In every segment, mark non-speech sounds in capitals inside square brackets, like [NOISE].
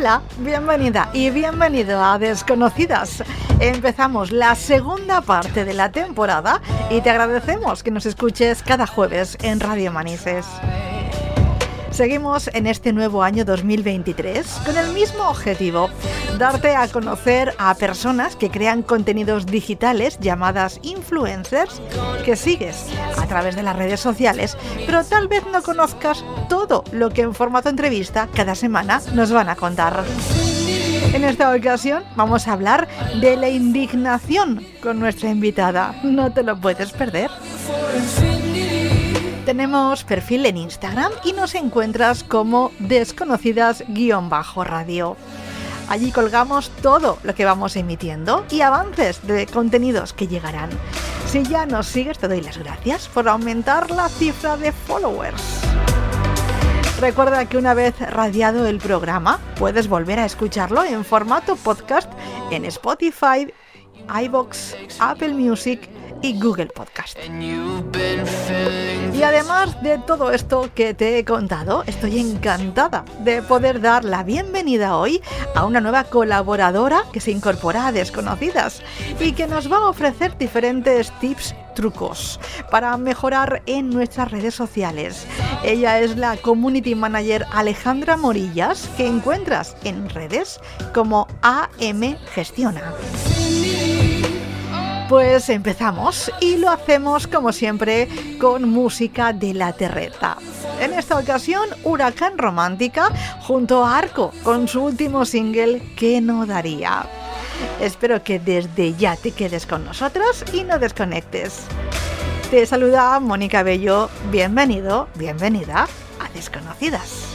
Hola, bienvenida y bienvenido a Desconocidas. Empezamos la segunda parte de la temporada y te agradecemos que nos escuches cada jueves en Radio Manises. Seguimos en este nuevo año 2023 con el mismo objetivo, darte a conocer a personas que crean contenidos digitales llamadas influencers que sigues a través de las redes sociales, pero tal vez no conozcas todo lo que en formato entrevista cada semana nos van a contar. En esta ocasión vamos a hablar de la indignación con nuestra invitada. No te lo puedes perder. Tenemos perfil en Instagram y nos encuentras como desconocidas-radio. Allí colgamos todo lo que vamos emitiendo y avances de contenidos que llegarán. Si ya nos sigues, te doy las gracias por aumentar la cifra de followers. Recuerda que una vez radiado el programa, puedes volver a escucharlo en formato podcast en Spotify, iBox, Apple Music y Google Podcast. Y además de todo esto que te he contado, estoy encantada de poder dar la bienvenida hoy a una nueva colaboradora que se incorpora a Desconocidas y que nos va a ofrecer diferentes tips trucos para mejorar en nuestras redes sociales. Ella es la Community Manager Alejandra Morillas, que encuentras en redes como AM Gestiona. Pues empezamos y lo hacemos como siempre con música de la terreta. En esta ocasión, Huracán Romántica junto a Arco con su último single Que no daría. Espero que desde ya te quedes con nosotros y no desconectes. Te saluda Mónica Bello, bienvenido, bienvenida a Desconocidas.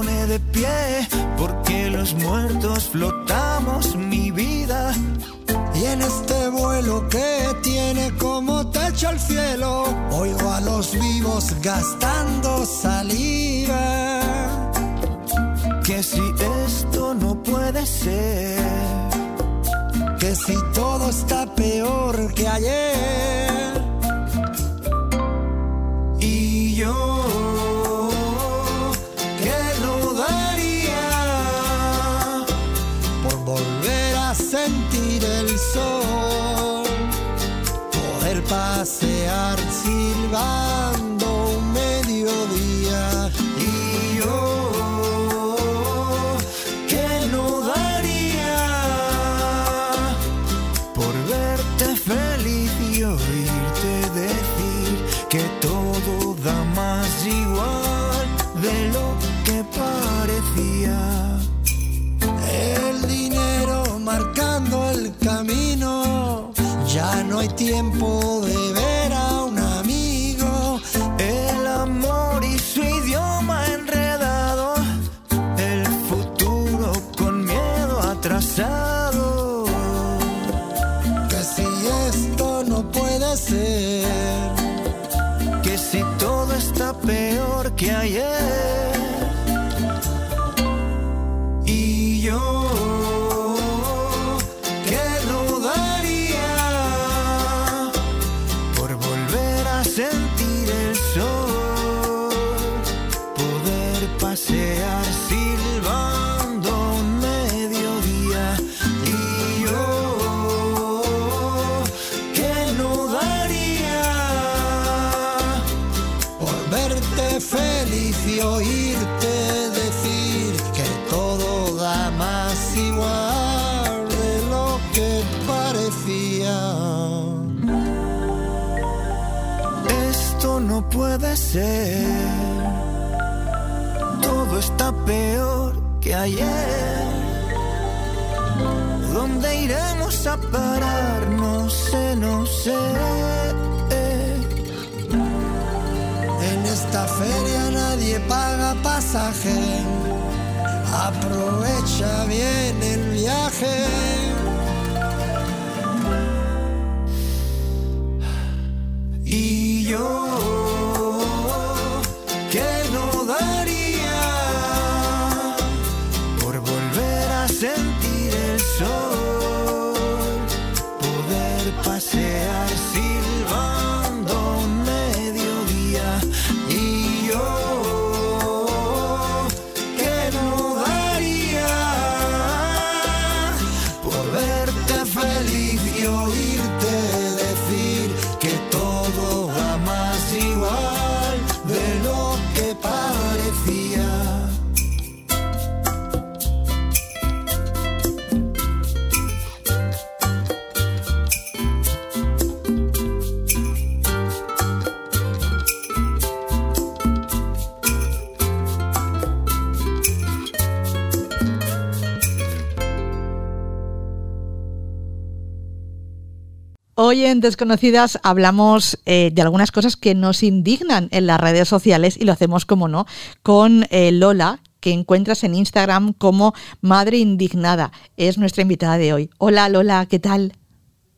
Pone de pie porque los muertos flotamos mi vida. Y en este vuelo que tiene como techo el cielo, oigo a los vivos gastando saliva. Que si esto no puede ser, Que si todo está peor que ayer, Todo está peor que ayer. ¿Dónde iremos a parar? No sé, no sé. En esta feria nadie paga pasaje. Aprovecha bien el viaje. Hoy en Desconocidas hablamos eh, de algunas cosas que nos indignan en las redes sociales y lo hacemos, como no, con eh, Lola, que encuentras en Instagram como Madre Indignada. Es nuestra invitada de hoy. Hola Lola, ¿qué tal?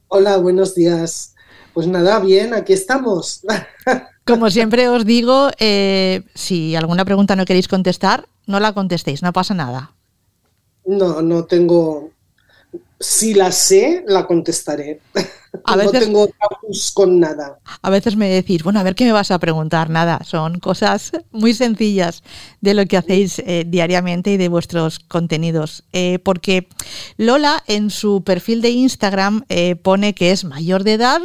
Hola, buenos días. Pues nada, bien, aquí estamos. [LAUGHS] Como siempre os digo, eh, si alguna pregunta no queréis contestar, no la contestéis, no pasa nada. No, no tengo. Si la sé, la contestaré. A [LAUGHS] No veces- tengo tabús con nada. A veces me decís, bueno, a ver qué me vas a preguntar. Nada, son cosas muy sencillas de lo que hacéis eh, diariamente y de vuestros contenidos. Eh, porque Lola en su perfil de Instagram eh, pone que es mayor de edad,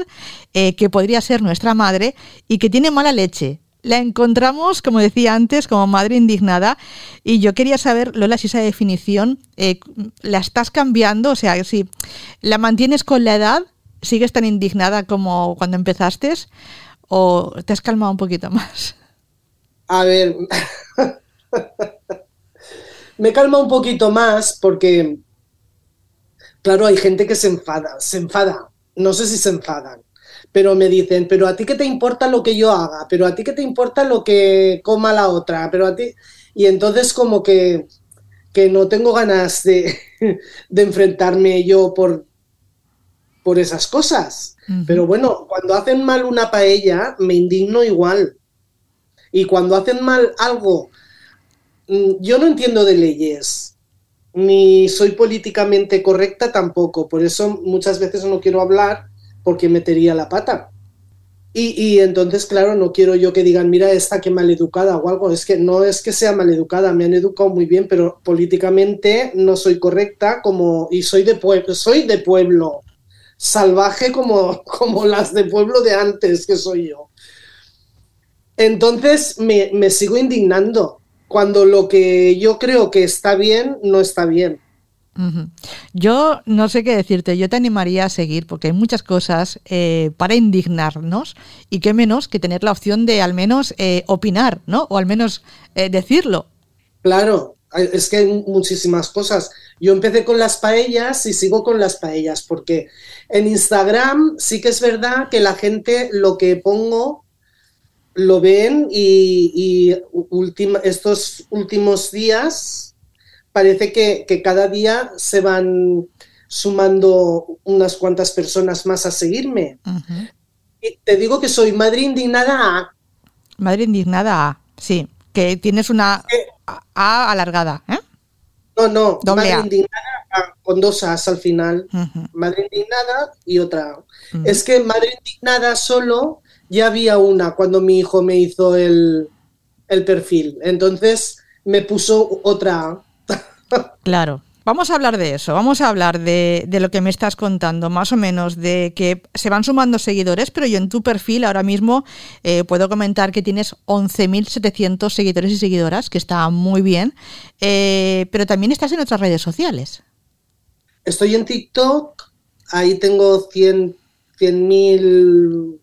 que podría ser nuestra madre y que tiene mala leche. La encontramos, como decía antes, como madre indignada y yo quería saber, Lola, si esa definición eh, la estás cambiando, o sea, si la mantienes con la edad, sigues tan indignada como cuando empezaste o te has calmado un poquito más. A ver. [LAUGHS] Me calma un poquito más porque, claro, hay gente que se enfada, se enfada. No sé si se enfadan, pero me dicen, pero a ti qué te importa lo que yo haga, pero a ti qué te importa lo que coma la otra, pero a ti. Y entonces, como que, que no tengo ganas de, [LAUGHS] de enfrentarme yo por, por esas cosas. Pero bueno, cuando hacen mal una paella, me indigno igual. Y cuando hacen mal algo, mm, yo no entiendo de leyes, ni soy políticamente correcta tampoco. Por eso muchas veces no quiero hablar porque metería la pata. Y, y entonces, claro, no quiero yo que digan, mira, esta que maleducada o algo. Es que no es que sea maleducada, me han educado muy bien, pero políticamente no soy correcta como, y soy de pueblo, soy de pueblo, salvaje como, [LAUGHS] como las de pueblo de antes que soy yo. Entonces me, me sigo indignando cuando lo que yo creo que está bien no está bien. Yo no sé qué decirte, yo te animaría a seguir porque hay muchas cosas eh, para indignarnos y qué menos que tener la opción de al menos eh, opinar, ¿no? O al menos eh, decirlo. Claro, es que hay muchísimas cosas. Yo empecé con las paellas y sigo con las paellas porque en Instagram sí que es verdad que la gente lo que pongo lo ven y, y estos últimos días parece que, que cada día se van sumando unas cuantas personas más a seguirme. Y te digo que soy madre indignada A. Madre indignada A, sí, que tienes una A A alargada, ¿eh? No, no, Doble madre A. indignada A, con dos As al final. Madre indignada y otra. A. Ujú. Es que madre indignada solo ya había una cuando mi hijo me hizo el, el perfil. Entonces me puso otra A. Claro. Vamos a hablar de eso, vamos a hablar de, lo que me estás contando, más o menos, de que se van sumando seguidores, pero yo en tu perfil ahora mismo eh, puedo comentar que tienes 11.700 seguidores y seguidoras, que está muy bien, eh, pero también estás en otras redes sociales. Estoy en TikTok, ahí tengo 100 100.000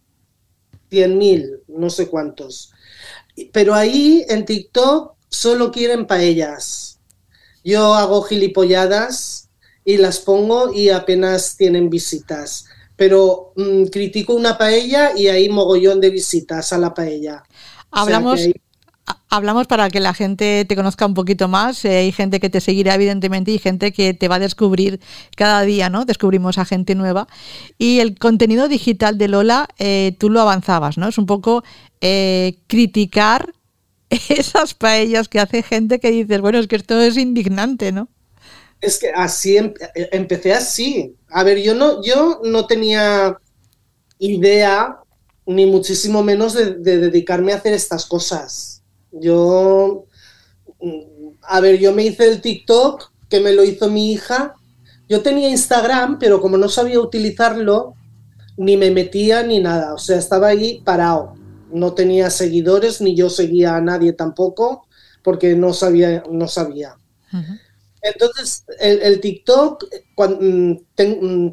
100.000 no sé cuántos. Pero ahí en TikTok solo quieren paellas. Yo hago gilipolladas y las pongo y apenas tienen visitas. Pero mm, critico una paella y hay mogollón de visitas a la paella. O sea Hablamos, hablamos para que la gente te conozca un poquito más. eh, hay gente que te seguirá, evidentemente, y gente que te va a descubrir cada día, ¿no? Descubrimos a gente nueva. Y el contenido digital de Lola, eh, tú lo avanzabas, ¿no? Es un poco eh, criticar [LAUGHS] esas paellas que hace gente que dices, bueno, es que esto es indignante, ¿no? Es que así em- eh, empecé así. A ver, yo no, yo no tenía idea, ni muchísimo menos de, de dedicarme a hacer estas cosas. Yo, mm, a ver, yo me hice el TikTok, que me lo hizo mi hija. Yo tenía Instagram, pero como no sabía utilizarlo, ni me metía ni nada. O sea, estaba ahí parado. No tenía seguidores, ni yo seguía a nadie tampoco, porque no sabía, no sabía. Entonces, el, el TikTok, cuando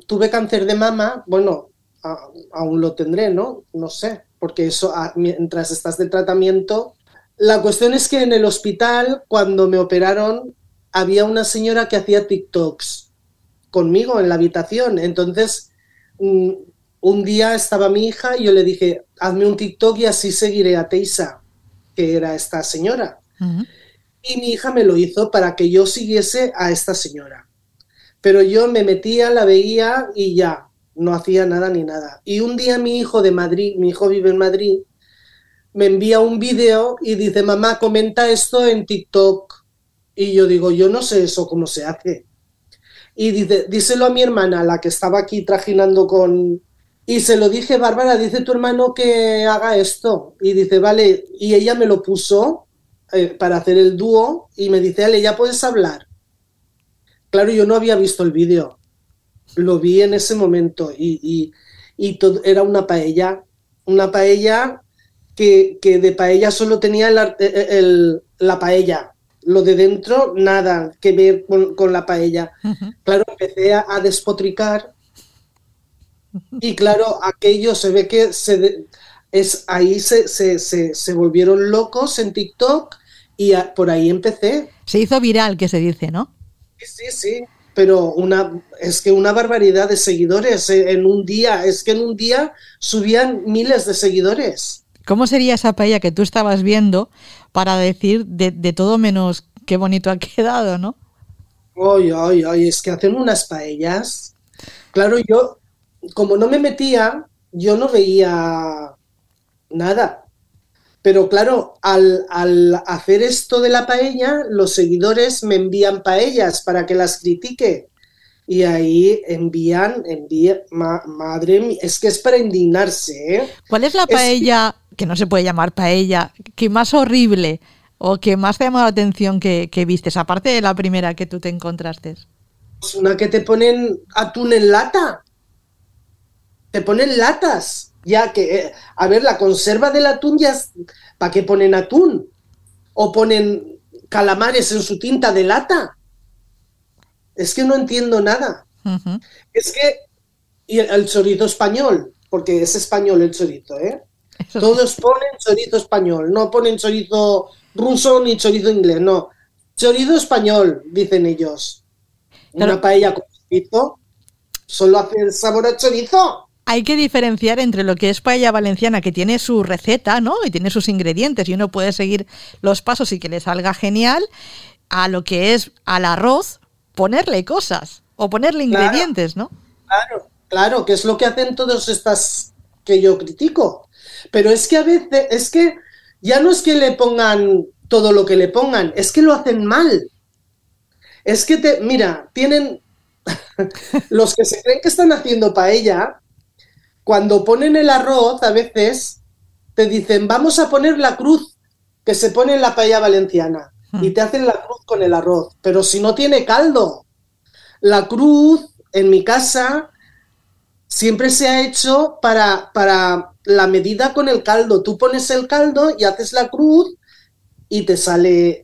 tuve cáncer de mama, bueno, a- aún lo tendré, ¿no? No sé, porque eso, ah, mientras estás de tratamiento. La cuestión es que en el hospital, cuando me operaron, había una señora que hacía TikToks conmigo en la habitación. Entonces, mm, un día estaba mi hija y yo le dije, hazme un TikTok y así seguiré a Teisa, que era esta señora. Y mi hija me lo hizo para que yo siguiese a esta señora. Pero yo me metía, la veía y ya, no hacía nada ni nada. Y un día mi hijo de Madrid, mi hijo vive en Madrid, me envía un vídeo y dice, mamá, comenta esto en TikTok. Y yo digo, yo no sé eso cómo se hace. Y dice, díselo a mi hermana, la que estaba aquí trajinando con... Y se lo dije, Bárbara, dice tu hermano que haga esto. Y dice, vale, y ella me lo puso eh, para hacer el dúo y me dice, Ale, ya puedes hablar. Claro, yo no había visto el vídeo. Lo vi en ese momento y, y- y todo, era una paella. Una paella que, que de paella solo tenía el el- la paella. Lo de dentro, nada que ver con, con la paella. Claro, empecé a, a despotricar y claro, aquello se ve que se de- es, ahí se, se, se, se volvieron locos en TikTok y a- por ahí empecé. Se hizo viral, que se dice, ¿no? Sí, sí, sí. Pero una, es que una barbaridad de seguidores en un día, es que en un día subían miles de seguidores. ¿Cómo sería esa paella que tú estabas viendo para decir de, de todo menos qué bonito ha quedado, ¿no? Ay, ay, ay, es que hacen unas paellas. Claro, yo, como no me metía, yo no veía nada. Pero claro, al, al hacer esto de la paella, los seguidores me envían paellas para que las critique. Y ahí envían, envían, ma- madre mía, es que es para indignarse, ¿eh? ¿Cuál es la Es- paella, que no se puede llamar paella, que más horrible o que más te ha llamado la atención que, que vistes, aparte de la primera que tú te encontraste? Pues una que te ponen atún en lata. Te ponen latas. Ya que, eh, a ver, la conserva del atún ya... ¿Para qué ponen atún? O ponen calamares en su tinta de lata. Es que no entiendo nada. Es que... Y el, el chorizo español, porque es español el chorizo, ¿eh? Todos ponen chorizo español, no ponen chorizo ruso ni chorizo inglés, no. Chorizo español, dicen ellos. Claro. Una paella con chorizo solo hace el sabor a chorizo. Hay que diferenciar entre lo que es paella valenciana, que tiene su receta, ¿no? Y tiene sus ingredientes y uno puede seguir los pasos y que le salga genial, a lo que es al arroz ponerle cosas o ponerle Claro. ingredientes, ¿no? Claro, claro, que es lo que hacen todas estas que yo critico. Pero es que a veces, es que ya no es que le pongan todo lo que le pongan, es que lo hacen mal. Es que te, mira, tienen [LAUGHS] los que se creen que están haciendo paella, cuando ponen el arroz, a veces te dicen, vamos a poner la cruz que se pone en la paella valenciana. Y te hacen la cruz con el arroz. Pero si no tiene caldo. La cruz, en mi casa, siempre se ha hecho para, para la medida con el caldo. Tú pones el caldo y haces la cruz y te sale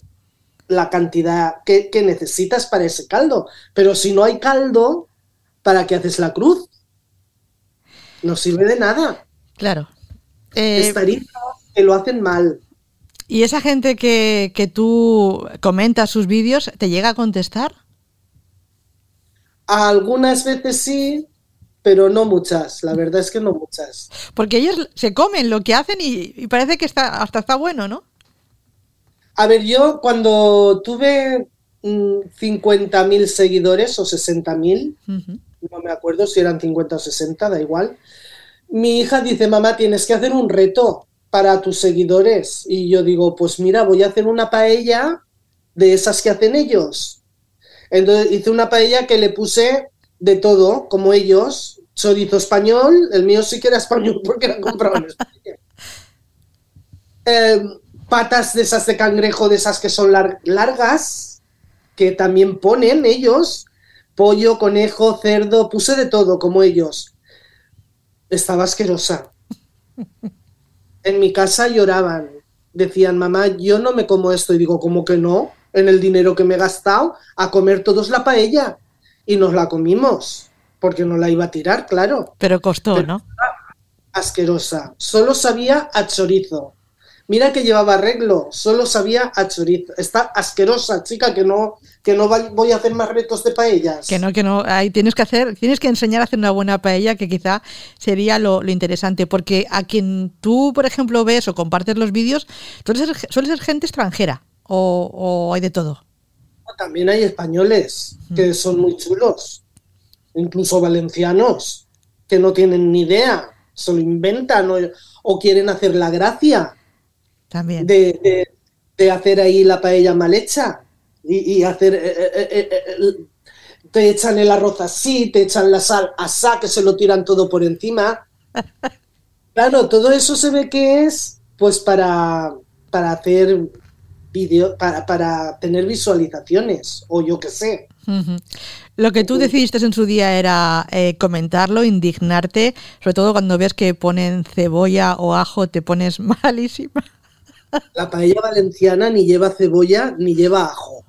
la cantidad que, que necesitas para ese caldo. Pero si no hay caldo, ¿para qué haces la cruz? No sirve de nada. Claro. Eh, Estaría que lo hacen mal. ¿Y esa gente que, que tú comentas sus vídeos, te llega a contestar? Algunas veces sí, pero no muchas. La verdad es que no muchas. Porque ellos se comen lo que hacen y, y parece que está, hasta está bueno, ¿no? A ver, yo cuando tuve mm, 50.000 seguidores o 60.000, Ujú. No me acuerdo si eran 50 o 60, da igual. Mi hija dice, mamá, tienes que hacer un reto para tus seguidores. Y yo digo, pues mira, voy a hacer una paella de esas que hacen ellos. Entonces hice una paella que le puse de todo, como ellos. Chorizo español, el mío sí que era español porque era comprado en España. [LAUGHS] Eh, patas de esas de cangrejo, de esas que son lar- largas, que también ponen ellos pollo, conejo, cerdo, puse de todo como ellos. Estaba asquerosa. En mi casa lloraban. Decían, mamá, yo no me como esto. Y digo, ¿cómo que no? En el dinero que me he gastado a comer todos la paella. Y nos la comimos, porque no la iba a tirar, claro. Pero costó, Pero- ¿no? Asquerosa. Solo sabía a chorizo. Mira que llevaba arreglo, solo sabía a chorizo. Está asquerosa, chica, que no, que no voy a hacer más retos de paellas. Que no, que no. Ahí tienes que hacer, tienes que enseñar a hacer una buena paella, que quizá sería lo, lo interesante. Porque a quien tú, por ejemplo, ves o compartes los vídeos, suele ser, suele ser gente extranjera. O, o hay de todo. También hay españoles que son muy chulos, incluso valencianos, que no tienen ni idea, se lo inventan o, o quieren hacer la gracia También. de, de- de hacer ahí la paella mal hecha y, y hacer... eh, eh, eh, te echan el arroz así, te echan la sal asá, que se lo tiran todo por encima. [LAUGHS] Claro, todo eso se ve que es pues para, para hacer vídeo, para, para tener visualizaciones, o yo qué sé. Lo que tú decidiste en su día era eh, comentarlo, indignarte, sobre todo cuando ves que ponen cebolla o ajo, te pones [LAUGHS] malísima. La paella valenciana ni lleva cebolla ni lleva ajo.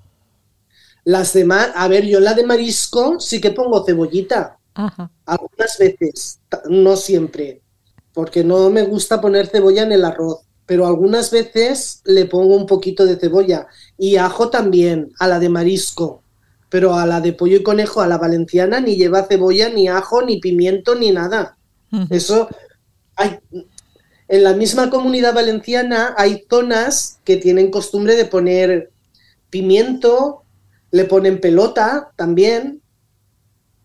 Las demás, a ver, yo en la de marisco sí que pongo cebollita, Ajá. algunas veces, no siempre, porque no me gusta poner cebolla en el arroz, pero algunas veces le pongo un poquito de cebolla y ajo también, a la de marisco, pero a la de pollo y conejo, a la valenciana, ni lleva cebolla, ni ajo, ni pimiento, ni nada. Eso hay en la misma comunidad valenciana hay zonas que tienen costumbre de poner pimiento, le ponen pelota también,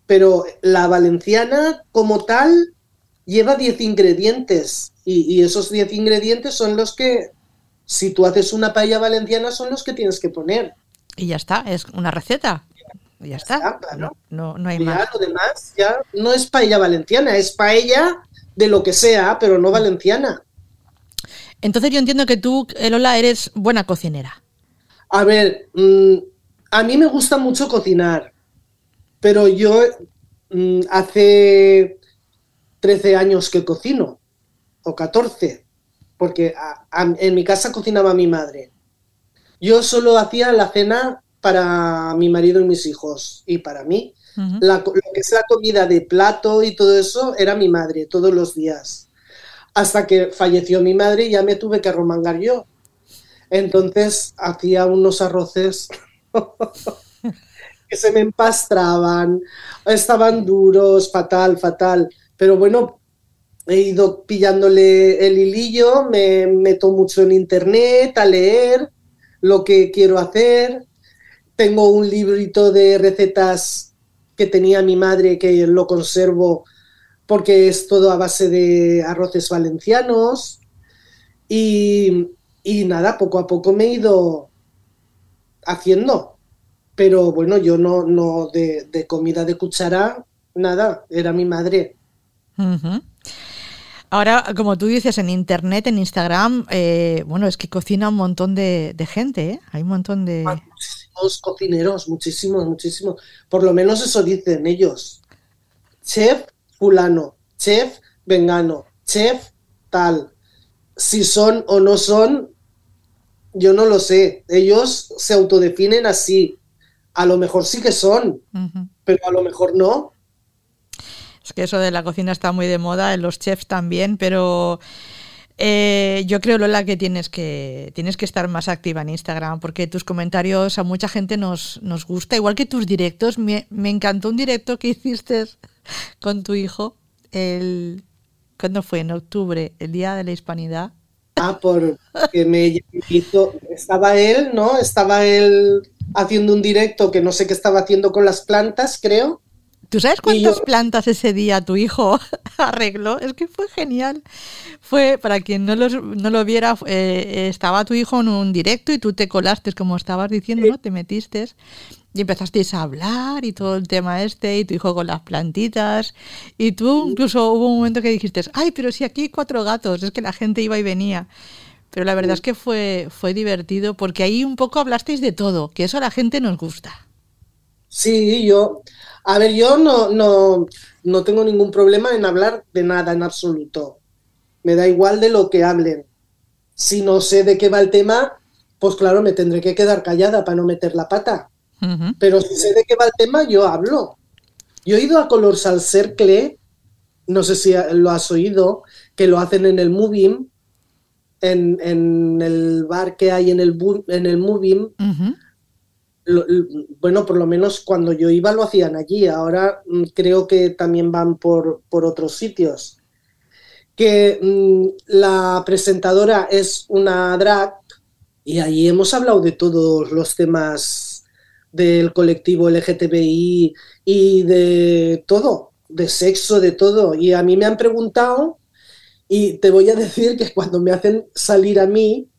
pero la valenciana como tal lleva 10 ingredientes y, y esos 10 ingredientes son los que, si tú haces una paella valenciana, son los que tienes que poner. Y ya está, es una receta. Y ya está. está, claro. No, no hay Ya más. lo demás ya no es paella valenciana, es paella de lo que sea, pero no valenciana. Entonces yo entiendo que tú, eh, Lola, eres buena cocinera. A ver, mm, a mí me gusta mucho cocinar, pero yo mm, hace 13 años que cocino, o 14, porque a- a- en mi casa cocinaba mi madre. Yo solo hacía la cena para mi marido y mis hijos y para mí. La lo que es la comida de plato y todo eso era mi madre todos los días. Hasta que falleció mi madre y ya me tuve que arromangar yo. Entonces hacía unos arroces [LAUGHS] que se me empastraban, estaban duros, fatal, fatal. Pero bueno, he ido pillándole el hilillo, me meto mucho en internet a leer lo que quiero hacer. Tengo un librito de recetas que tenía mi madre que lo conservo porque es todo a base de arroces valencianos. Y, y nada, poco a poco me he ido haciendo. Pero bueno, yo no, no de, comida de cuchara, nada, era mi madre. Ahora, como tú dices, en internet, en Instagram, eh, bueno, es que cocina un montón de, de gente, ¿eh? Hay un montón de... Hay muchísimos cocineros, muchísimos, muchísimos. Por lo menos eso dicen ellos. Chef fulano, chef vengano, chef tal. Si son o no son, yo no lo sé. Ellos se autodefinen así. A lo mejor sí que son, pero a lo mejor no. Es que eso de la cocina está muy de moda, en los chefs también, pero Eh, yo creo, Lola, que tienes que tienes que estar más activa en Instagram porque tus comentarios a mucha gente nos, nos gusta, igual que tus directos. Me, me encantó un directo que [LAUGHS] hiciste con tu hijo el ¿cuándo fue? En octubre, el Día de la Hispanidad. Ah, porque me hizo, estaba él, ¿no? Estaba él haciendo un directo que no sé qué estaba haciendo con las plantas, creo. ¿Tú sabes cuántas plantas ese día tu hijo [LAUGHS] arregló? Es que fue genial. Fue, para quien no, no lo viera, eh, estaba tu hijo en un directo y tú te colaste, como estabas diciendo, ¿no? Te metiste y empezasteis a hablar y todo el tema este y tu hijo con las plantitas y tú incluso hubo un momento que dijiste, ay, pero si aquí hay cuatro gatos, es que la gente iba y venía. Pero la verdad es que fue, fue divertido porque ahí un poco hablasteis de todo, que eso a la gente nos gusta. Sí, yo, a ver, yo no, no, no tengo ningún problema en hablar de nada en absoluto. Me da igual de lo que hablen. Si no sé de qué va el tema, pues claro, me tendré que quedar callada para no meter la pata. Pero si sé de qué va el tema, yo hablo. Yo he ido a Color Cercle, no sé si lo has oído, que lo hacen en el Moving, en, en el bar que hay en el, en el Bueno, por lo menos cuando yo iba lo hacían allí, ahora mm, creo que también van por, por otros sitios. Que mm, la presentadora es una drag y allí hemos hablado de todos los temas del colectivo LGTBI y de todo, de sexo, de todo. Y a mí me han preguntado y te voy a decir que cuando me hacen salir a mí,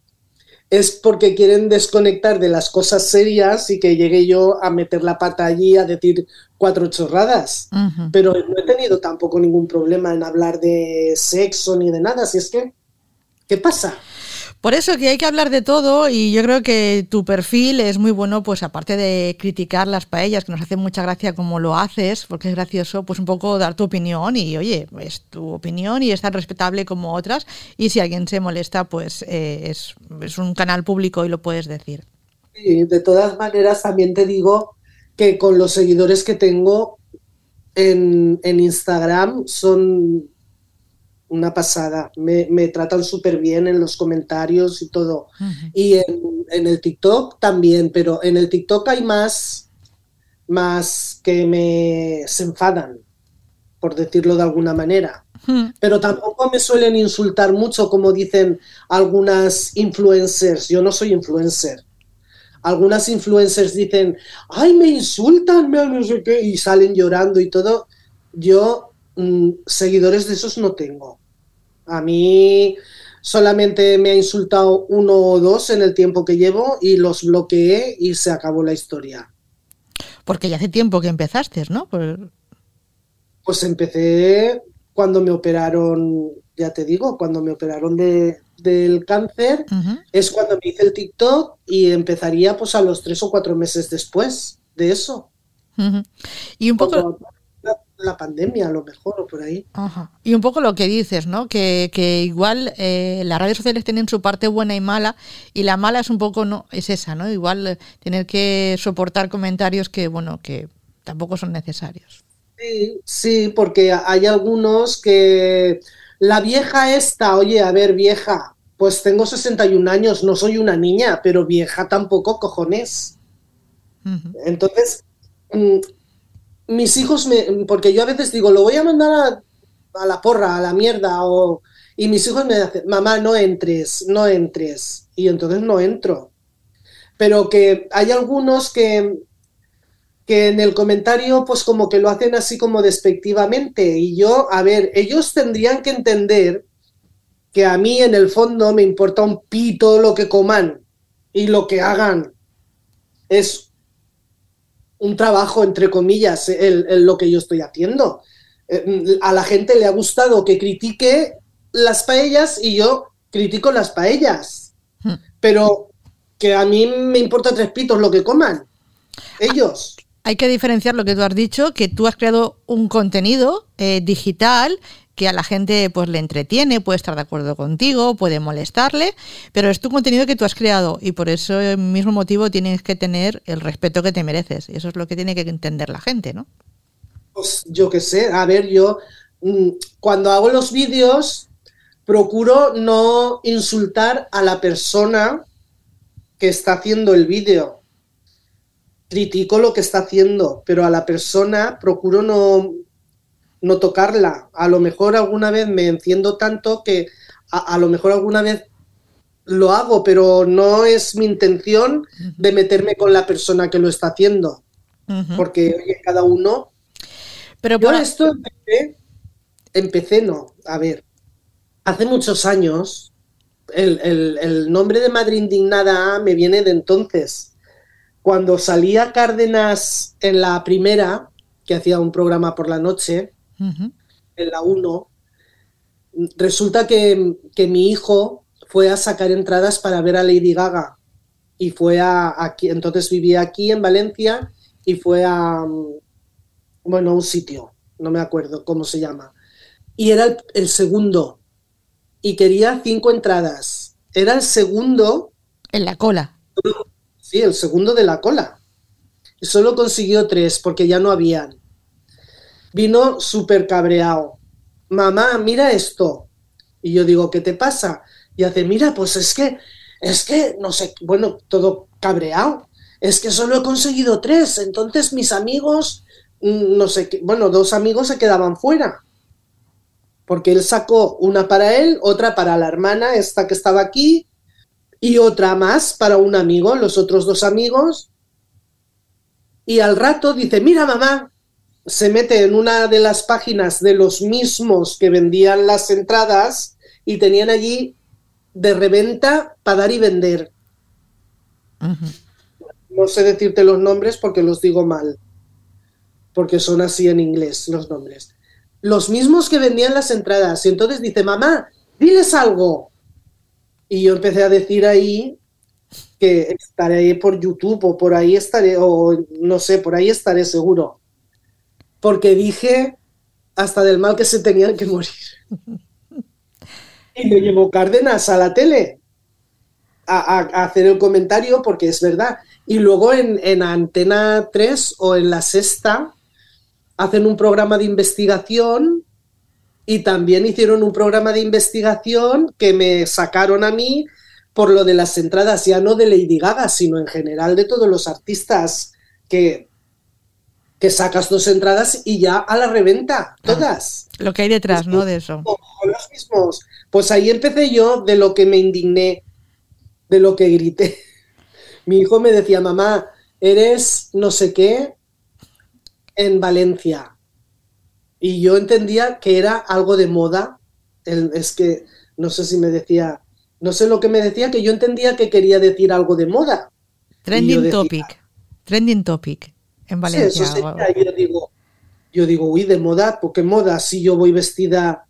es porque quieren desconectar de las cosas serias y que llegue yo a meter la pata allí a decir cuatro chorradas. Pero no he tenido tampoco ningún problema en hablar de sexo ni de nada. Si es que, ¿qué pasa? Por eso que hay que hablar de todo y yo creo que tu perfil es muy bueno, pues aparte de criticar las paellas, que nos hace mucha gracia como lo haces, porque es gracioso, pues un poco dar tu opinión y oye, es tu opinión y es tan respetable como otras y si alguien se molesta, pues eh, es, un canal público y lo puedes decir. De todas maneras también te digo que con los seguidores que tengo en, en Instagram son una pasada. Me, tratan súper bien en los comentarios y todo. Y en, el TikTok también, pero en el TikTok hay más, más que me se enfadan, por decirlo de alguna manera. Pero tampoco me suelen insultar mucho, como dicen algunas influencers. Yo no soy influencer. Algunas influencers dicen, ay, me insultan, me no sé qué, y salen llorando y todo. Yo mm, seguidores de esos no tengo. A mí solamente me ha insultado uno o dos en el tiempo que llevo y los bloqueé y se acabó la historia. Porque ya hace tiempo que empezaste, ¿no? Pues empecé cuando me operaron, ya te digo, cuando me operaron de, del cáncer, es cuando me hice el TikTok y empezaría pues a los tres o cuatro meses después de eso. Y un poco la pandemia, a lo mejor, o por ahí. Y un poco lo que dices, ¿no? Que, igual eh, las redes sociales tienen su parte buena y mala, y la mala es un poco, no, es esa, ¿no? Igual eh, tener que soportar comentarios que, bueno, que tampoco son necesarios. Sí, sí, porque hay algunos que la vieja esta, oye, a ver, vieja, pues tengo 61 años, no soy una niña, pero vieja tampoco, cojones. Entonces, mm, mis hijos me, porque yo a veces digo, lo voy a mandar a, la porra, a la mierda, o, y mis hijos me dicen, mamá, no entres, no entres, y entonces no entro. Pero que hay algunos que, que en el comentario, pues como que lo hacen así como despectivamente, y yo, a ver, ellos tendrían que entender que a mí en el fondo me importa un pito lo que coman y lo que hagan. Es un trabajo, entre comillas, el, lo que yo estoy haciendo. Eh, a la gente le ha gustado que critique las paellas y yo critico las paellas. Hmm. Pero que a mí me importa tres pitos lo que coman. Ellos. Hay que diferenciar lo que tú has dicho, que tú has creado un contenido eh, digital que a la gente pues le entretiene, puede estar de acuerdo contigo, puede molestarle, pero es tu contenido que tú has creado y por eso el mismo motivo tienes que tener el respeto que te mereces. Eso es lo que tiene que entender la gente, ¿no? Pues yo qué sé, a ver, yo mm, cuando hago los vídeos, procuro no insultar a la persona que está haciendo el vídeo. Critico lo que está haciendo, pero a la persona procuro no, no tocarla. A lo mejor alguna vez me enciendo tanto que a, a lo mejor alguna vez lo hago, pero no es mi intención de meterme con la persona que lo está haciendo. Porque oye, cada uno Pero yo por- esto empecé, empecé no, a ver, hace muchos años, el, el- el nombre de Madre Indignada me viene de entonces. Cuando salía Cárdenas en la primera, que hacía un programa por la noche, En la 1, resulta que, que mi hijo fue a sacar entradas para ver a Lady Gaga y fue a aquí, entonces vivía aquí en Valencia y fue a bueno, a un sitio, no me acuerdo cómo se llama. Y era el, el segundo y quería cinco entradas. Era el segundo, En la cola. sí, el segundo de la cola. Y solo consiguió tres porque ya no habían. Vino súper cabreado. Mamá, mira esto. Y yo digo, ¿qué te pasa? Y hace, mira, pues es que, es que, no sé, bueno, todo cabreado. Es que solo he conseguido tres. Entonces mis amigos, mm, no sé bueno, dos amigos se quedaban fuera. Porque él sacó una para él, otra para la hermana, esta que estaba aquí, y otra más para un amigo, los otros dos amigos. Y al rato dice, mira mamá, se mete en una de las páginas de los mismos que vendían las entradas y tenían allí de reventa para dar y vender. No sé decirte los nombres porque los digo mal, porque son así en inglés los nombres. Los mismos que vendían las entradas. Y entonces dice, mamá, diles algo. Y yo empecé a decir ahí que estaré por YouTube o por ahí estaré, o no sé, por ahí estaré seguro. Porque dije hasta del mal que se tenían que morir. [LAUGHS] Y me llevó Cárdenas a la tele a, a- a hacer el comentario porque es verdad. Y luego en, en Antena 3 o en La Sexta hacen un programa de investigación y también hicieron un programa de investigación que me sacaron a mí por lo de las entradas, ya no de Lady Gaga, sino en general de todos los artistas que, que sacas dos entradas y ya a la reventa, todas Lo que hay detrás, ¿no? De eso. los mismos. Pues ahí empecé yo de lo que me indigné, de lo que grité. [LAUGHS] Mi hijo me decía, mamá, eres no sé qué en Valencia. Y yo entendía que era algo de moda. Es que no sé si me decía, no sé lo que me decía, que yo entendía que quería decir algo de moda. Trending decía- topic. Trending topic. En Sí, Valencia. eso sería, yo digo, yo digo, uy, de moda, ¿por qué moda? Si yo voy vestida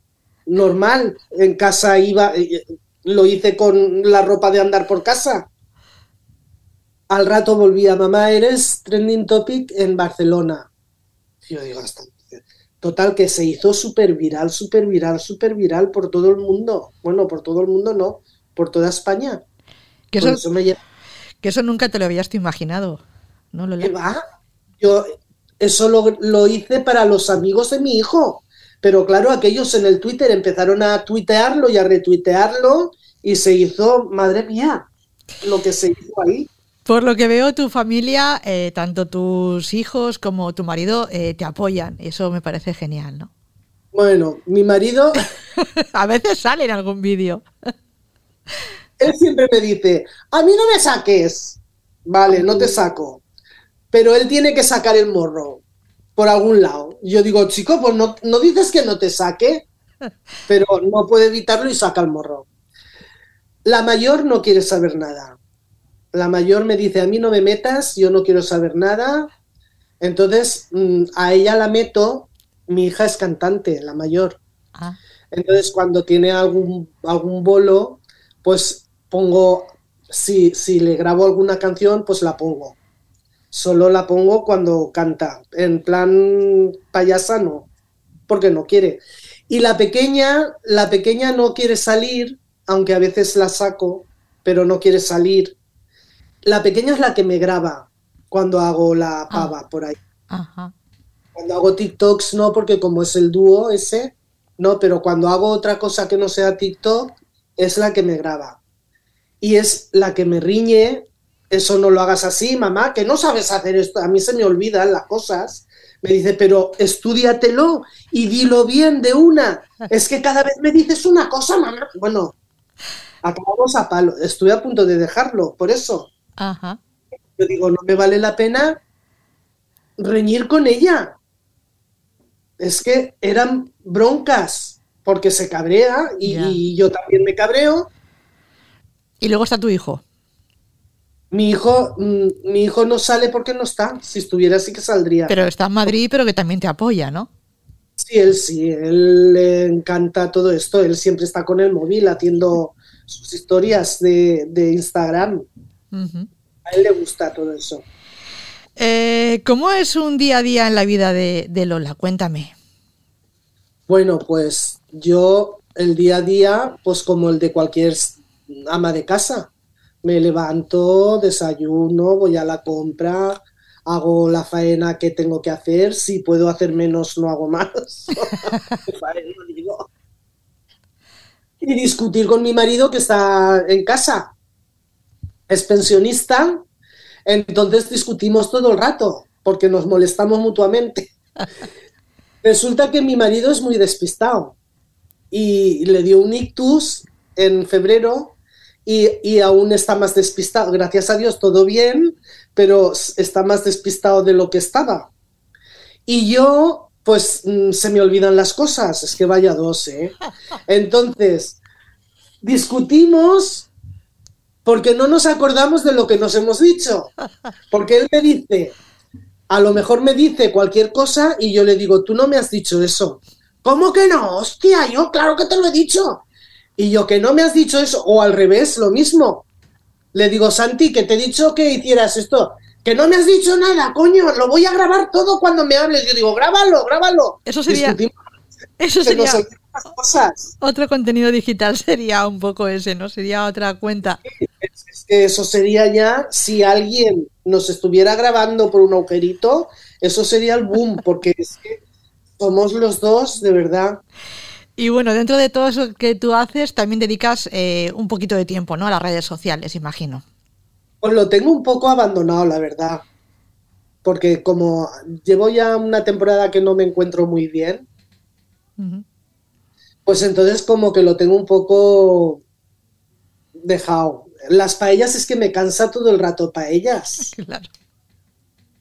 normal, en casa iba, eh, lo hice con la ropa de andar por casa. Al rato volvía, mamá, eres trending topic en Barcelona. Yo digo, hasta. Total, que se hizo súper viral, súper viral, súper viral por todo el mundo. Bueno, por todo el mundo no, por toda España. que, eso, eso me lleva que eso nunca te lo habías imaginado. ¿No, Lola? ¿Qué va? Yo eso lo, lo hice para los amigos de mi hijo. Pero claro, aquellos en el Twitter empezaron a tuitearlo y a retuitearlo y se hizo, madre mía, lo que se hizo ahí. Por lo que veo, tu familia, eh, tanto tus hijos como tu marido, eh, te apoyan. Eso me parece genial, ¿no? Bueno, mi marido, [LAUGHS] A veces sale en algún vídeo. él siempre me dice, a mí no me saques. Vale, no te saco. Pero él tiene que sacar el morro por algún lado. Yo digo, chico, pues no, no dices que no te saque, [LAUGHS] pero no puede evitarlo y saca el morro. La mayor no quiere saber nada. La mayor me dice, a mí no me metas, yo no quiero saber nada. Entonces, mm, a ella la meto, mi hija es cantante, la mayor. Ah, Entonces, cuando tiene algún, algún bolo, pues pongo, si, si le grabo alguna canción, pues la pongo. Solo la pongo cuando canta. En plan payasa no, porque no quiere. Y la pequeña, la pequeña no quiere salir, aunque a veces la saco, pero no quiere salir. La pequeña es la que me graba cuando hago la pava por ahí. ajá. Cuando hago TikToks no, porque como es el dúo ese, no, pero cuando hago otra cosa que no sea TikTok, es la que me graba. Y es la que me riñe, eso no lo hagas así, mamá, que no sabes hacer esto, a mí se me olvidan las cosas. Me dice, pero estudiatelo y dilo bien de una. [LAUGHS] Es que cada vez me dices una cosa, mamá. Bueno, acabamos a palo. Estoy a punto de dejarlo, por eso. Ajá. Yo digo, no me vale la pena reñir con ella. Es que eran broncas, porque se cabrea y yo también me cabreo. Y luego está tu hijo. Mi hijo, mm, mi hijo no sale porque no está. Si estuviera sí que saldría. Pero está en Madrid, pero que también te apoya, ¿no? Sí, él sí, él le encanta todo esto. Él siempre está con el móvil haciendo sus historias de, de Instagram. A él le gusta todo eso. Eh, ¿Cómo es un día a día en la vida de, de Lola? Cuéntame. Bueno, pues yo el día a día, pues como el de cualquier ama de casa, me levanto, desayuno, voy a la compra, hago la faena que tengo que hacer, si puedo hacer menos no hago más. [LAUGHS] [LAUGHS] Y discutir con mi marido que está en casa, es pensionista, entonces discutimos todo el rato, porque nos molestamos mutuamente. [LAUGHS] Resulta que mi marido es muy despistado y le dio un ictus en febrero y, y aún está más despistado. Gracias a Dios todo bien, pero está más despistado de lo que estaba. Y yo, pues mm, se me olvidan las cosas, es que vaya dos, ¿eh? [LAUGHS] Entonces, discutimos porque no nos acordamos de lo que nos hemos dicho. Porque él me dice, a lo mejor me dice cualquier cosa y yo le digo, tú no me has dicho eso. ¿Cómo que no? Hostia, yo claro que te lo he dicho. Y yo que no me has dicho eso, o al revés, lo mismo. Le digo, Santi, que te he dicho que hicieras esto. Que no me has dicho nada, coño, lo voy a grabar todo cuando me hables. Yo digo, grábalo, grábalo. Eso sería- Discutimos, Eso sería cosas. otro contenido digital, [LAUGHS] sería un poco ese, ¿no? Sería otra cuenta. Eso sería ya, si alguien nos estuviera grabando por un agujerito, eso sería el boom, porque es que somos los dos, de verdad. Y bueno, dentro de todo eso que tú haces, también dedicas eh, un poquito de tiempo, ¿no? A las redes sociales, imagino. Pues lo tengo un poco abandonado, la verdad. Porque como llevo ya una temporada que no me encuentro muy bien, pues entonces como que lo tengo un poco dejado. Las paellas es que me cansa todo el rato paellas. [LAUGHS] Claro.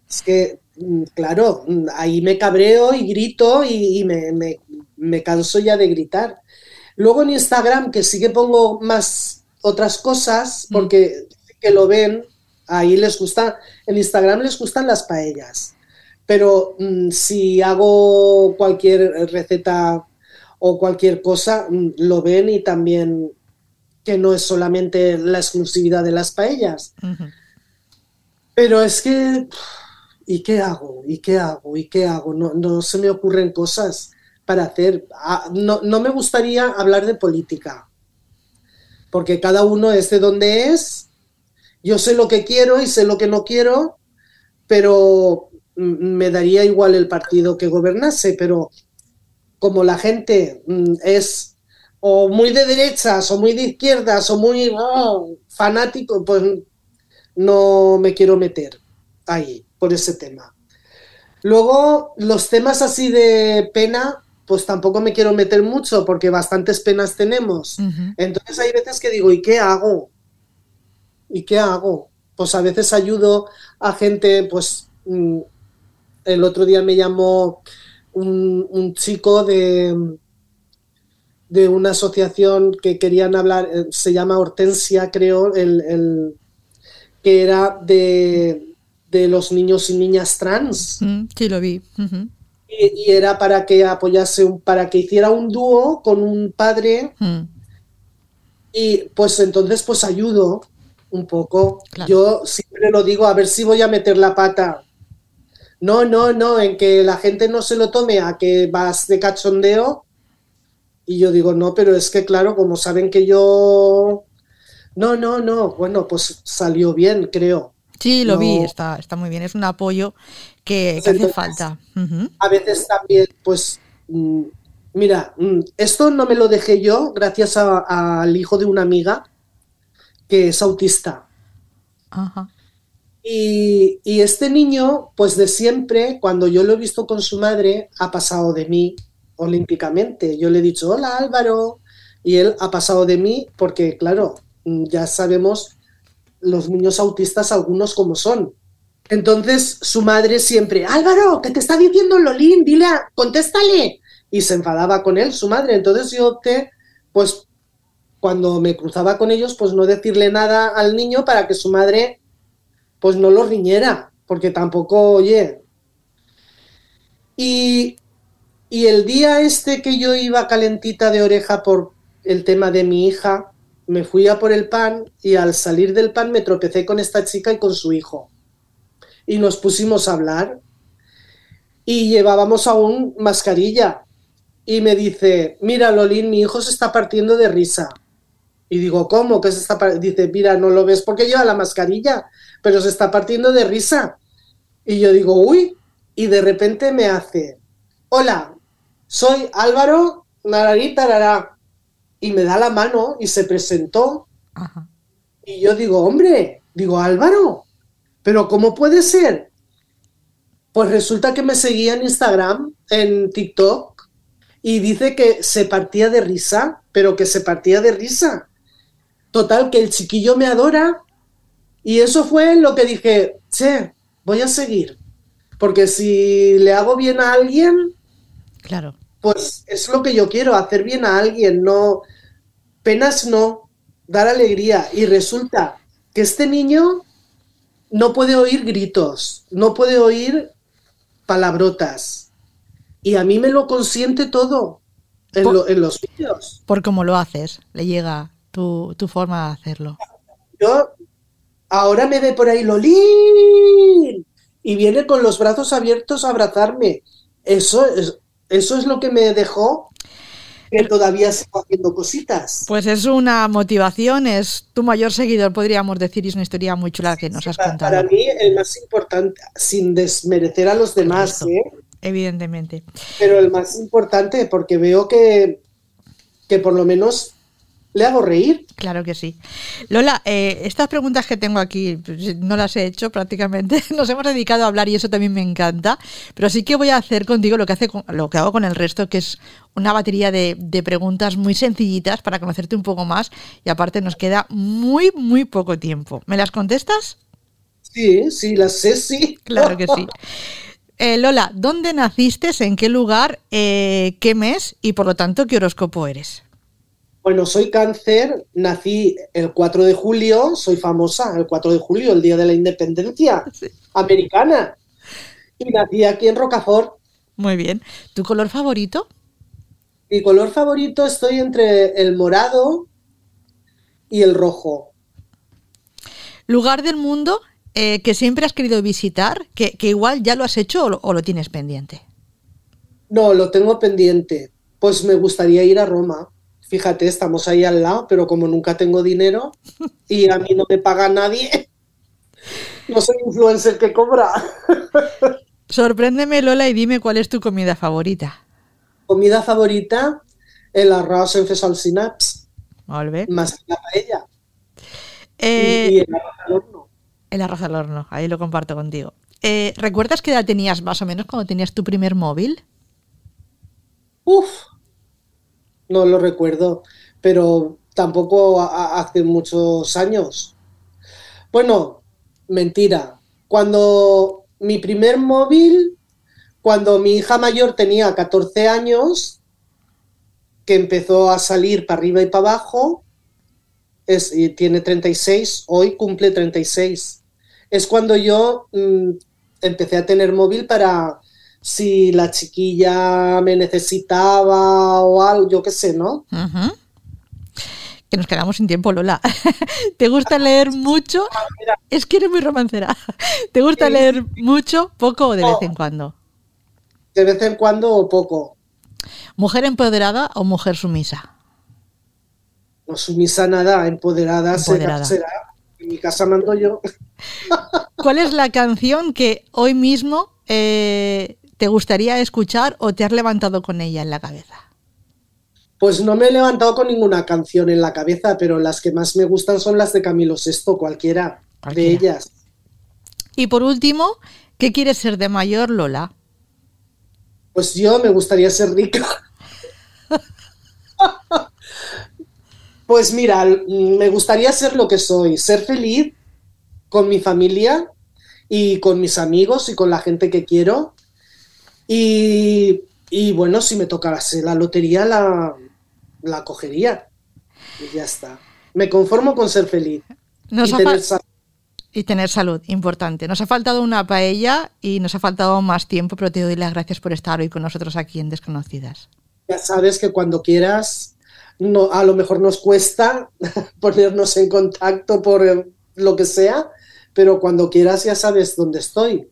Es que, mm, claro, mm, ahí me cabreo y grito y, y me, me- me canso ya de gritar. Luego en Instagram, que sí que pongo más otras cosas, porque sí que lo ven, ahí les gusta, en Instagram les gustan las paellas. Pero mm, si hago cualquier receta o cualquier cosa, mm, lo ven y también que no es solamente la exclusividad de las paellas. Pero es que, ¿y qué hago? ¿Y qué hago? ¿Y qué hago? No, no se me ocurren cosas para hacer. Ah, No, no me gustaría hablar de política, porque cada uno es de donde es. Yo sé lo que quiero y sé lo que no quiero, pero mm, me daría igual el partido que gobernase, pero como la gente mm, es o muy de derechas o muy de izquierdas o muy ah, fanático, pues no me quiero meter ahí por ese tema. Luego, los temas así de pena, pues tampoco me quiero meter mucho porque bastantes penas tenemos. Entonces hay veces que digo, ¿y qué hago? ¿Y qué hago? Pues a veces ayudo a gente, pues mm, el otro día me llamó un, un chico de, de una asociación que querían hablar, eh, se llama Hortensia, creo, el, el- que era de, de los niños y niñas trans Mm, Sí, lo vi. Y, y era para que apoyase un, para que hiciera un dúo con un padre Mm. y pues entonces pues ayudo un poco. Claro. Yo siempre lo digo, a ver si voy a meter la pata. No, no, no, en que la gente no se lo tome a que vas de cachondeo. Y yo digo, no, pero es que claro, como saben que yo... No, no, no, bueno, pues salió bien, creo. Sí, lo vi, está, está muy bien. Es un apoyo que, que hace falta. A veces también, pues, mm, Mira, mm, esto no me lo dejé yo gracias al hijo de una amiga que es autista. Ajá. Y, y este niño, pues de siempre, cuando yo lo he visto con su madre, ha pasado de mí olímpicamente. Yo le he dicho, hola Álvaro, y él ha pasado de mí porque, claro, mm, ya sabemos los niños autistas algunos como son. Entonces su madre siempre, Álvaro, ¿qué te está diciendo Lolín? Dile, a- contéstale. Y se enfadaba con él, su madre. Entonces yo opté, pues cuando me cruzaba con ellos, pues no decirle nada al niño para que su madre pues no lo riñera, porque tampoco, oye. Y, y el día este que yo iba calentita de oreja por el tema de mi hija, me fui a por el pan y al salir del pan me tropecé con esta chica y con su hijo. Y nos pusimos a hablar y llevábamos aún mascarilla. Y me dice, mira Lolín, mi hijo se está partiendo de risa. Y digo, ¿cómo? que se está par-?" Dice, mira, no lo ves porque lleva la mascarilla, pero se está partiendo de risa. Y yo digo, uy, y de repente me hace, hola, soy Álvaro Nararí Tarará. Y me da la mano y se presentó. Ajá. Y yo digo, hombre, digo, Álvaro, pero ¿cómo puede ser? Pues resulta que me seguía en Instagram, en TikTok, y dice que se partía de risa, pero que se partía de risa. Total, que el chiquillo me adora, y eso fue lo que dije, che, voy a seguir. Porque si le hago bien a alguien, Claro. pues es lo que yo quiero, hacer bien a alguien, no penas no, dar alegría. Y resulta que este niño no puede oír gritos, no puede oír palabrotas. Y a mí me lo consiente todo en, lo- en los vídeos. Por cómo lo haces, le llega tu, tu forma de hacerlo. Yo ahora me ve por ahí Lolín y viene con los brazos abiertos a abrazarme. Eso es, eso es lo que me dejó que todavía sigo haciendo cositas. Pues es una motivación, es tu mayor seguidor, podríamos decir, y es una historia muy chula que nos has contado. Para mí el más importante, sin desmerecer a los demás. ¿eh? Evidentemente. pero el más importante porque veo que, que por lo menos le hago reír. Claro que sí. Lola, eh, estas preguntas que tengo aquí pues, no las he hecho prácticamente. [LAUGHS] Nos hemos dedicado a hablar y eso también me encanta. Pero sí que voy a hacer contigo lo que, hace lo que hago con el resto, que es una batería de, de preguntas muy sencillitas para conocerte un poco más. Y aparte nos queda muy, muy poco tiempo. ¿Me las contestas? Sí, sí, las sé, sí. [LAUGHS] Claro que sí. Eh, Lola, ¿dónde naciste? ¿En qué lugar? eh, ¿Qué mes? Y por lo tanto, ¿qué horóscopo eres? Bueno, soy cáncer, nací el 4 de julio, soy famosa el 4 de julio, el día de la independencia [LAUGHS] americana. Y nací aquí en Rocafort. Muy bien. ¿Tu color favorito? Mi color favorito estoy entre el morado y el rojo. lugar del mundo eh, que siempre has querido visitar, que, que igual ya lo has hecho o lo, o lo tienes pendiente. No, lo tengo pendiente. Pues me gustaría ir a Roma. Fíjate, estamos ahí al lado, pero como nunca tengo dinero y a mí no me paga nadie, [LAUGHS] no soy influencer que cobra. [LAUGHS] Sorpréndeme, Lola, y dime cuál es tu comida favorita. Comida favorita, el arroz en fesalsinaps, Molt bé. más que la paella. Eh, y, y el arroz al horno. el arroz al horno, ahí lo comparto contigo. Eh, ¿Recuerdas qué edad tenías más o menos cuando tenías tu primer móvil? Uf, no lo recuerdo, pero tampoco hace muchos años. Bueno, mentira. Cuando mi primer móvil, cuando mi hija mayor tenía 14 años, que empezó a salir para arriba y para abajo, es, y tiene 36, hoy cumple 36. Es cuando yo mm, empecé a tener móvil para si la chiquilla me necesitaba o algo, yo qué sé, ¿no? Que nos quedamos sin tiempo, Lola. [LAUGHS] ¿Te gusta leer mucho? Es que eres muy romancera. [LAUGHS] ¿Te gusta leer mucho, poco o de vez en cuando? De vez en cuando o poco. ¿Mujer empoderada o mujer sumisa? No sumisa nada, empoderada, será- Empoderada. será. En mi casa mando yo. [LAUGHS] ¿Cuál es la canción que hoy mismo eh, te gustaría escuchar o te has levantado con ella en la cabeza? Pues no me he levantado con ninguna canción en la cabeza, pero las que más me gustan son las de Camilo VI, cualquiera, Cualquiera. de ellas. Y por último, ¿qué quieres ser de mayor, Lola? Pues yo me gustaría ser rica. [LAUGHS] Pues mira, me gustaría ser lo que soy, ser feliz con mi familia y con mis amigos y con la gente que quiero. Y, y bueno, si me tocase la lotería, la, la cogería. Y ya está. Me conformo con ser feliz. Nos y tener salud. Y tener salud, importante. Nos ha faltado una paella y nos ha faltado más tiempo, pero te doy las gracias por estar hoy con nosotros aquí en Desconocidas. Ya sabes que cuando quieras, no, a lo mejor nos cuesta [LAUGHS] ponernos en contacto por lo que sea, pero cuando quieras ya sabes dónde estoy.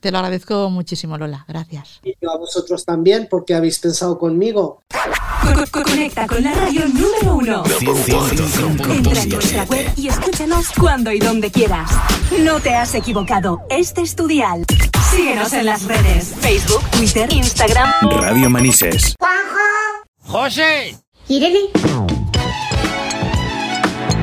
Te lo agradezco muchísimo, Lola. Gracias. Y yo a vosotros también, porque habéis pensado conmigo. Co- co- Conecta con la radio número uno. Entra en nuestra web y escúchanos cuando y donde quieras. No te has equivocado. Este es tu dial. Síguenos en las redes: Facebook, Twitter, Instagram. Radio Manises.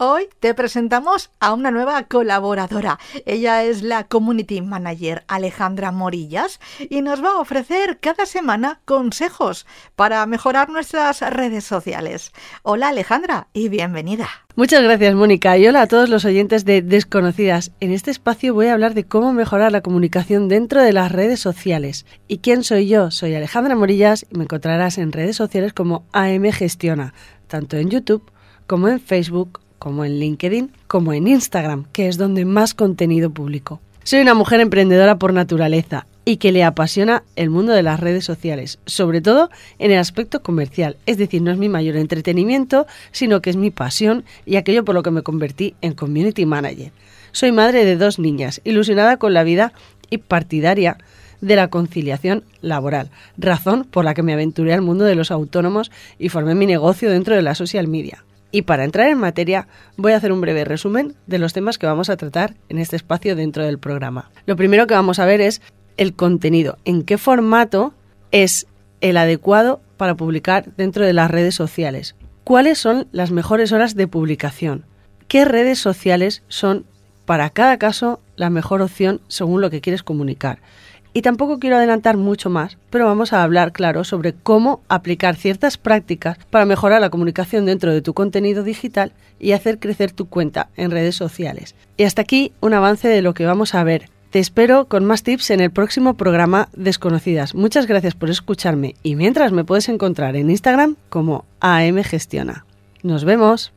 Hoy te presentamos a una nueva colaboradora. Ella es la Community Manager Alejandra Morillas y nos va a ofrecer cada semana consejos para mejorar nuestras redes sociales. Hola Alejandra y bienvenida. Muchas gracias, Mónica. Y hola a todos los oyentes de Desconocidas. En este espacio voy a hablar de cómo mejorar la comunicación dentro de las redes sociales. ¿Y quién soy yo? Soy Alejandra Morillas y me encontrarás en redes sociales como AM Gestiona, tanto en YouTube como en Facebook, como en LinkedIn, como en Instagram, que es donde más contenido publico. Soy una mujer emprendedora por naturaleza y que le apasiona el mundo de las redes sociales, sobre todo en el aspecto comercial. Es decir, no es mi mayor entretenimiento, sino que es mi pasión y aquello por lo que me convertí en community manager. Soy madre de dos niñas, ilusionada con la vida y partidaria de la conciliación laboral, razón por la que me aventuré al mundo de los autónomos y formé mi negocio dentro de la social media. Y para entrar en materia, voy a hacer un breve resumen de los temas que vamos a tratar en este espacio dentro del programa. Lo primero que vamos a ver es el contenido, en qué formato es el adecuado para publicar dentro de las redes sociales, cuáles son las mejores horas de publicación, qué redes sociales son para cada caso la mejor opción según lo que quieres comunicar. Y tampoco quiero adelantar mucho más, pero vamos a hablar, claro, sobre cómo aplicar ciertas prácticas para mejorar la comunicación dentro de tu contenido digital y hacer crecer tu cuenta en redes sociales. Y hasta aquí un avance de lo que vamos a ver. Te espero con más tips en el próximo programa Desconocidas. Muchas gracias por escucharme y mientras me puedes encontrar en Instagram como AM Gestiona. Nos vemos.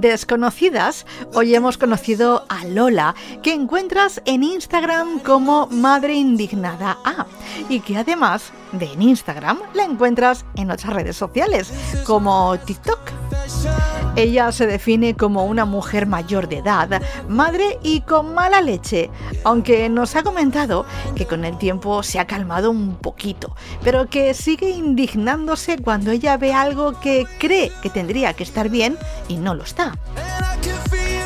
Desconocidas, hoy hemos conocido a Lola, que encuentras en Instagram como Madre Indignada A, y que además de en Instagram la encuentras en otras redes sociales, como TikTok. Ella se define como una mujer mayor de edad, madre y con mala leche, aunque nos ha comentado que con el tiempo se ha calmado un poquito, pero que sigue indignándose cuando ella ve algo que cree que tendría que estar bien y no lo está.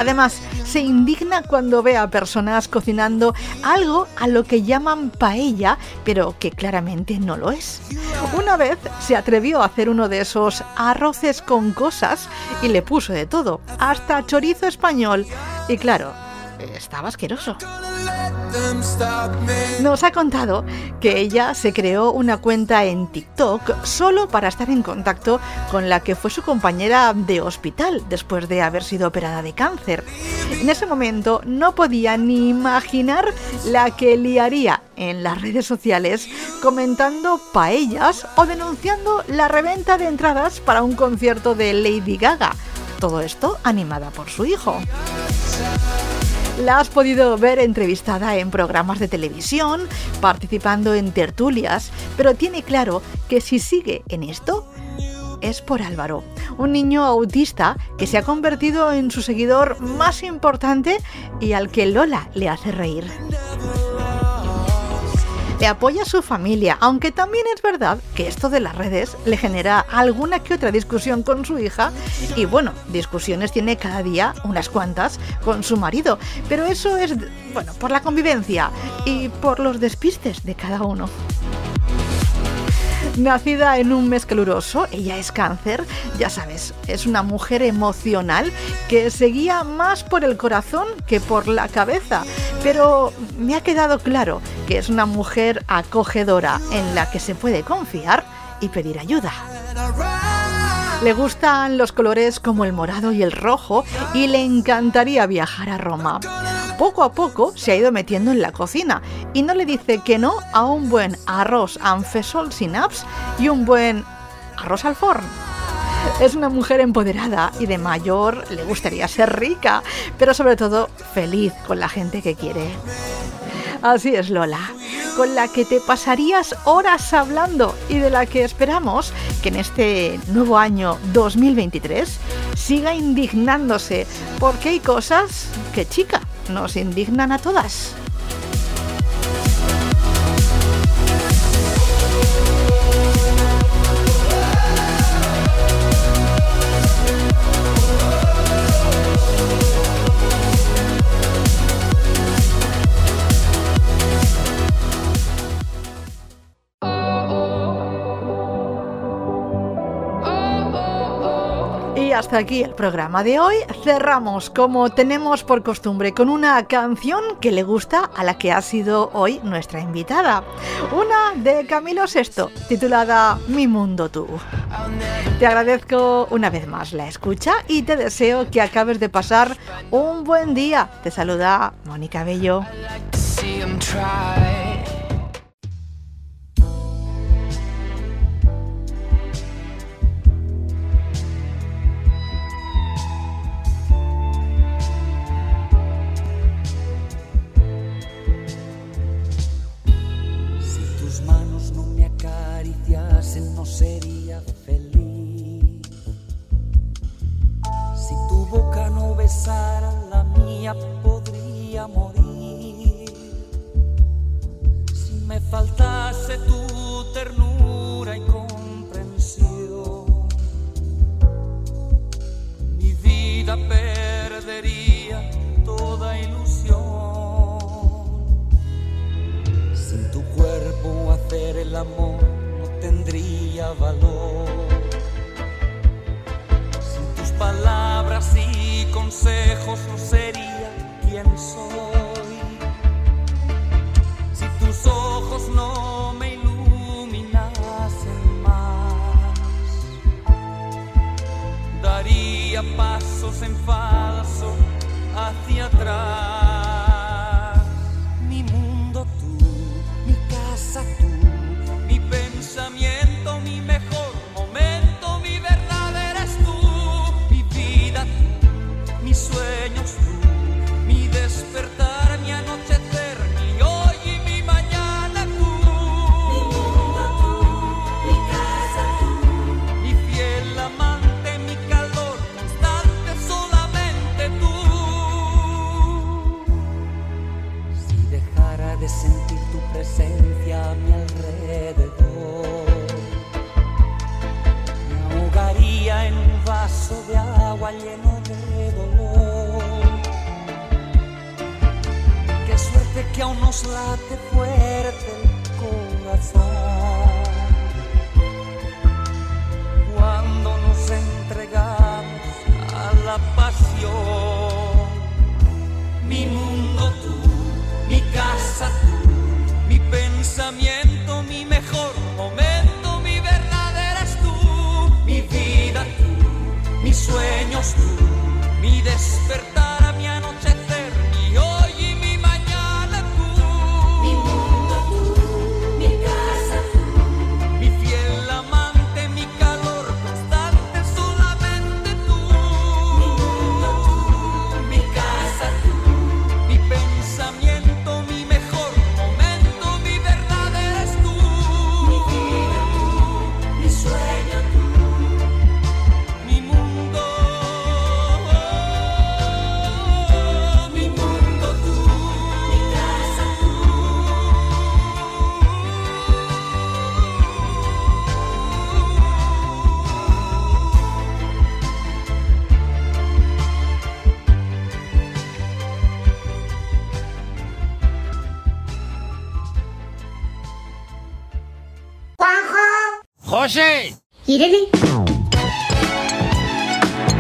Además, se indigna cuando ve a personas cocinando algo a lo que llaman paella, pero que claramente no lo es. Una vez se atrevió a hacer uno de esos arroces con cosas y le puso de todo, hasta chorizo español. Y claro, estaba asqueroso. Nos ha contado que ella se creó una cuenta en TikTok solo para estar en contacto con la que fue su compañera de hospital después de haber sido operada de cáncer. En ese momento no podía ni imaginar la que liaría en las redes sociales comentando paellas o denunciando la reventa de entradas para un concierto de Lady Gaga. Todo esto animada por su hijo. La has podido ver entrevistada en programas de televisión, participando en tertulias, pero tiene claro que si sigue en esto, es por Álvaro, un niño autista que se ha convertido en su seguidor más importante y al que Lola le hace reír le apoya a su familia, aunque también es verdad que esto de las redes le genera alguna que otra discusión con su hija y bueno, discusiones tiene cada día unas cuantas con su marido, pero eso es, bueno, por la convivencia y por los despistes de cada uno. Nacida en un mes caluroso, ella es cáncer, ya sabes, es una mujer emocional que seguía más por el corazón que por la cabeza, pero me ha quedado claro que es una mujer acogedora en la que se puede confiar y pedir ayuda. Le gustan los colores como el morado y el rojo y le encantaría viajar a Roma poco a poco se ha ido metiendo en la cocina y no le dice que no a un buen arroz anfesol sin apps y un buen arroz al forno. Es una mujer empoderada y de mayor le gustaría ser rica, pero sobre todo feliz con la gente que quiere. Así es Lola, con la que te pasarías horas hablando y de la que esperamos que en este nuevo año 2023 siga indignándose, porque hay cosas que chica, nos indignan a todas. Aquí el programa de hoy. Cerramos, como tenemos por costumbre, con una canción que le gusta a la que ha sido hoy nuestra invitada. Una de Camilo VI, titulada Mi Mundo Tú. Te agradezco una vez más la escucha y te deseo que acabes de pasar un buen día. Te saluda Mónica Bello. Sería feliz. Si tu boca no besara la mía, podría morir. Si me faltase tu ternura y comprensión, mi vida perdería toda ilusión. Sin tu cuerpo hacer el amor tendría